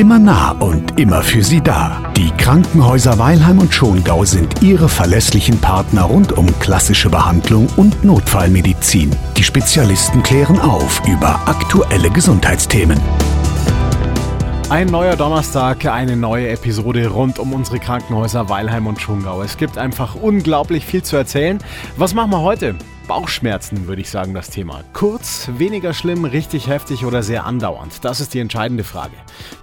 Immer nah und immer für Sie da. Die Krankenhäuser Weilheim und Schongau sind Ihre verlässlichen Partner rund um klassische Behandlung und Notfallmedizin. Die Spezialisten klären auf über aktuelle Gesundheitsthemen. Ein neuer Donnerstag, eine neue Episode rund um unsere Krankenhäuser Weilheim und Schongau. Es gibt einfach unglaublich viel zu erzählen. Was machen wir heute? Bauchschmerzen, würde ich sagen, das Thema. Kurz, weniger schlimm, richtig heftig oder sehr andauernd. Das ist die entscheidende Frage.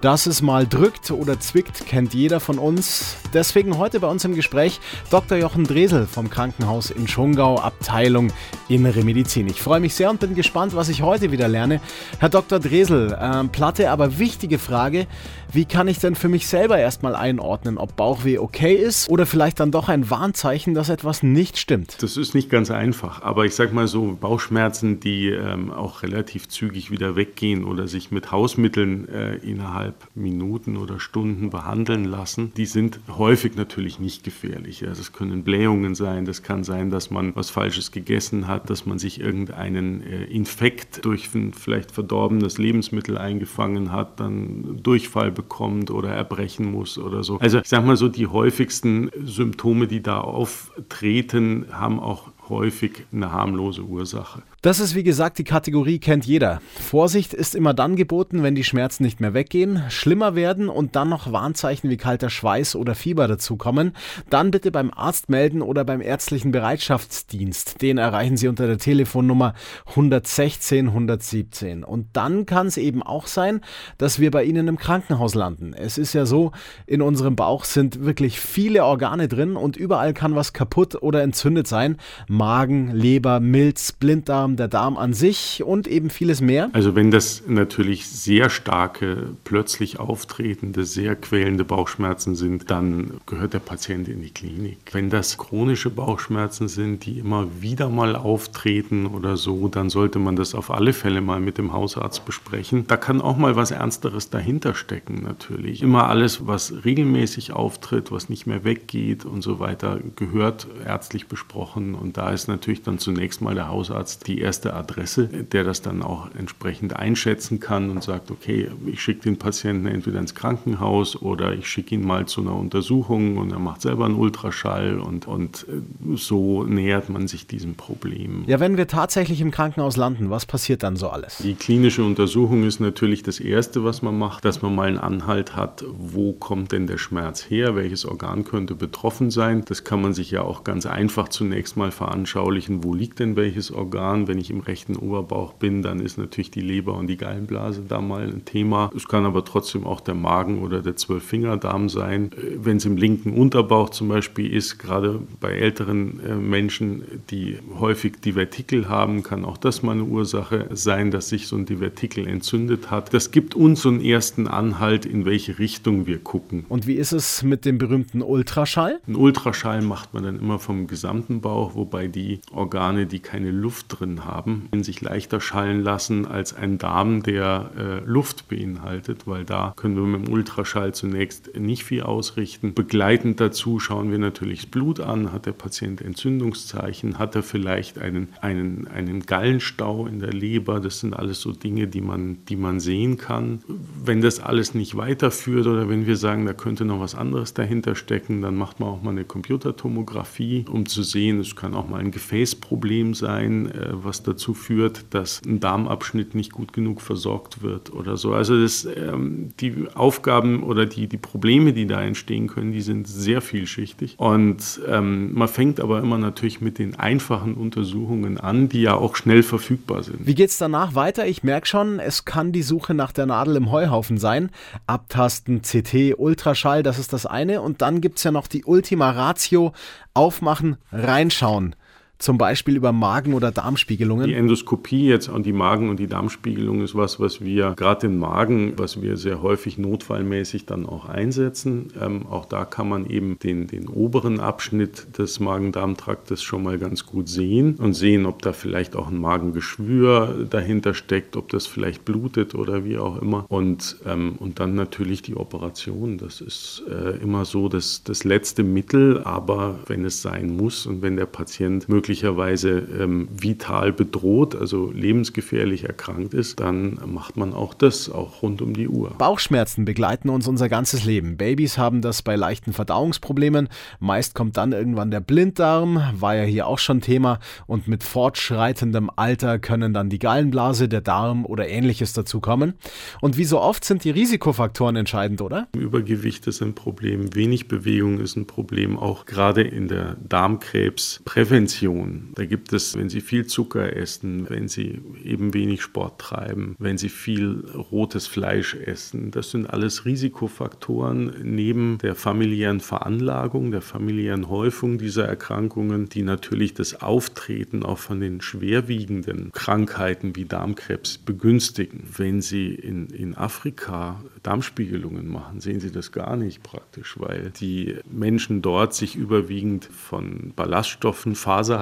Dass es mal drückt oder zwickt, kennt jeder von uns. Deswegen heute bei uns im Gespräch Dr. Jochen Dresel vom Krankenhaus in Schongau, Abteilung Innere Medizin. Ich freue mich sehr und bin gespannt, was ich heute wieder lerne. Herr Dr. Dresel, äh, platte, aber wichtige Frage. Wie kann ich denn für mich selber erstmal einordnen, ob Bauchweh okay ist oder vielleicht dann doch ein Warnzeichen, dass etwas nicht stimmt? Das ist nicht ganz einfach, aber ich sage mal so, Bauchschmerzen, die ähm, auch relativ zügig wieder weggehen oder sich mit Hausmitteln äh, innerhalb Minuten oder Stunden behandeln lassen, die sind häufig natürlich nicht gefährlich. Also es können Blähungen sein, das kann sein, dass man was Falsches gegessen hat, dass man sich irgendeinen äh, Infekt durch ein vielleicht verdorbenes Lebensmittel eingefangen hat, dann Durchfall bekommt oder erbrechen muss oder so. Also ich sage mal so, die häufigsten Symptome, die da auftreten, haben auch häufig eine harmlose Ursache. Das ist wie gesagt die Kategorie kennt jeder. Vorsicht ist immer dann geboten, wenn die Schmerzen nicht mehr weggehen, schlimmer werden und dann noch Warnzeichen wie kalter Schweiß oder Fieber dazukommen. Dann bitte beim Arzt melden oder beim ärztlichen Bereitschaftsdienst. Den erreichen Sie unter der Telefonnummer 116 117. Und dann kann es eben auch sein, dass wir bei Ihnen im Krankenhaus landen. Es ist ja so, in unserem Bauch sind wirklich viele Organe drin und überall kann was kaputt oder entzündet sein. Magen, Leber, Milz, Blinddarm, der Darm an sich und eben vieles mehr? Also wenn das natürlich sehr starke, plötzlich auftretende, sehr quälende Bauchschmerzen sind, dann gehört der Patient in die Klinik. Wenn das chronische Bauchschmerzen sind, die immer wieder mal auftreten oder so, dann sollte man das auf alle Fälle mal mit dem Hausarzt besprechen. Da kann auch mal was Ernsteres dahinter stecken natürlich. Immer alles, was regelmäßig auftritt, was nicht mehr weggeht und so weiter, gehört ärztlich besprochen und da ist natürlich dann zunächst mal der Hausarzt die erste Adresse, der das dann auch entsprechend einschätzen kann und sagt, okay, ich schicke den Patienten entweder ins Krankenhaus oder ich schicke ihn mal zu einer Untersuchung und er macht selber einen Ultraschall und, und äh, so nähert man sich diesem Problem. Ja, wenn wir tatsächlich im Krankenhaus landen, was passiert dann so alles? Die klinische Untersuchung ist natürlich das Erste, was man macht, dass man mal einen Anhalt hat, wo kommt denn der Schmerz her, welches Organ könnte betroffen sein. Das kann man sich ja auch ganz einfach zunächst mal veranschaulichen, wo liegt denn welches Organ. Wenn ich im rechten Oberbauch bin, dann ist natürlich die Leber und die Gallenblase da mal ein Thema. Es kann aber trotzdem auch der Magen oder der Zwölffingerdarm sein. Äh, wenn es im linken Unterbauch zum Beispiel ist, gerade bei älteren äh, Menschen, die häufig Divertikel haben, kann auch das mal eine Ursache sein, dass sich so ein Divertikel entzündet hat. Das gibt uns so einen ersten Anhalt, in welche Richtung wir gucken. Und wie ist es mit dem berühmten Ultraschall? Ein Ultraschall macht man dann immer vom gesamten Bauch, wobei die Organe, die keine Luft drin haben, sich leichter schallen lassen als ein Darm, der äh, Luft beinhaltet, weil da können wir mit dem Ultraschall zunächst nicht viel ausrichten. Begleitend dazu schauen wir natürlich das Blut an. Hat der Patient Entzündungszeichen? Hat er vielleicht einen, einen, einen Gallenstau in der Leber? Das sind alles so Dinge, die man, die man sehen kann. Wenn das alles nicht weiterführt oder wenn wir sagen, da könnte noch was anderes dahinter stecken, dann macht man auch mal eine Computertomographie, um zu sehen, es kann auch mal ein Gefäßproblem sein, äh, was dazu führt, dass ein Darmabschnitt nicht gut genug versorgt wird oder so. Also das, ähm, die Aufgaben oder die, die Probleme, die da entstehen können, die sind sehr vielschichtig. Und ähm, man fängt aber immer natürlich mit den einfachen Untersuchungen an, die ja auch schnell verfügbar sind. Wie geht es danach weiter? Ich merke schon, es kann die Suche nach der Nadel im Heuhaufen sein. Abtasten, CT, Ultraschall, das ist das eine. Und dann gibt es ja noch die Ultima Ratio, aufmachen, reinschauen zum Beispiel über Magen- oder Darmspiegelungen? Die Endoskopie jetzt und die Magen- und die Darmspiegelung ist was, was wir gerade den Magen, was wir sehr häufig notfallmäßig dann auch einsetzen. Ähm, auch da kann man eben den, den oberen Abschnitt des Magen-Darm-Traktes schon mal ganz gut sehen und sehen, ob da vielleicht auch ein Magengeschwür dahinter steckt, ob das vielleicht blutet oder wie auch immer. Und, ähm, und dann natürlich die Operation. Das ist äh, immer so das, das letzte Mittel, aber wenn es sein muss und wenn der Patient möglicherweise möglicherweise ähm, vital bedroht, also lebensgefährlich erkrankt ist, dann macht man auch das, auch rund um die Uhr. Bauchschmerzen begleiten uns unser ganzes Leben. Babys haben das bei leichten Verdauungsproblemen. Meist kommt dann irgendwann der Blinddarm, war ja hier auch schon Thema. Und mit fortschreitendem Alter können dann die Gallenblase, der Darm oder ähnliches dazukommen. Und wie so oft sind die Risikofaktoren entscheidend, oder? Übergewicht ist ein Problem, wenig Bewegung ist ein Problem, auch gerade in der Darmkrebsprävention. Da gibt es, wenn Sie viel Zucker essen, wenn Sie eben wenig Sport treiben, wenn Sie viel rotes Fleisch essen, das sind alles Risikofaktoren neben der familiären Veranlagung, der familiären Häufung dieser Erkrankungen, die natürlich das Auftreten auch von den schwerwiegenden Krankheiten wie Darmkrebs begünstigen. Wenn Sie in, in Afrika Darmspiegelungen machen, sehen Sie das gar nicht praktisch, weil die Menschen dort sich überwiegend von Ballaststoffen,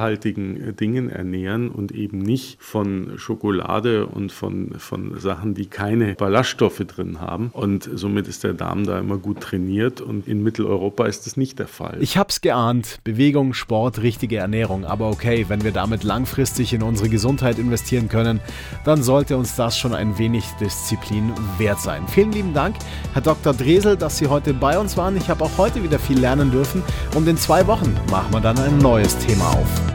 faserhaltigen Dingen ernähren und eben nicht von Schokolade und von, von Sachen, die keine Ballaststoffe drin haben. Und somit ist der Darm da immer gut trainiert und in Mitteleuropa ist das nicht der Fall. Ich hab's geahnt. Bewegung, Sport, richtige Ernährung. Aber okay, wenn wir damit langfristig in unsere Gesundheit investieren können, dann sollte uns das schon ein wenig Disziplin wert sein. Vielen lieben Dank, Herr Dr. Dresel, dass Sie heute bei uns waren. Ich habe auch heute wieder viel lernen dürfen und in zwei Wochen machen wir dann ein neues Thema auf.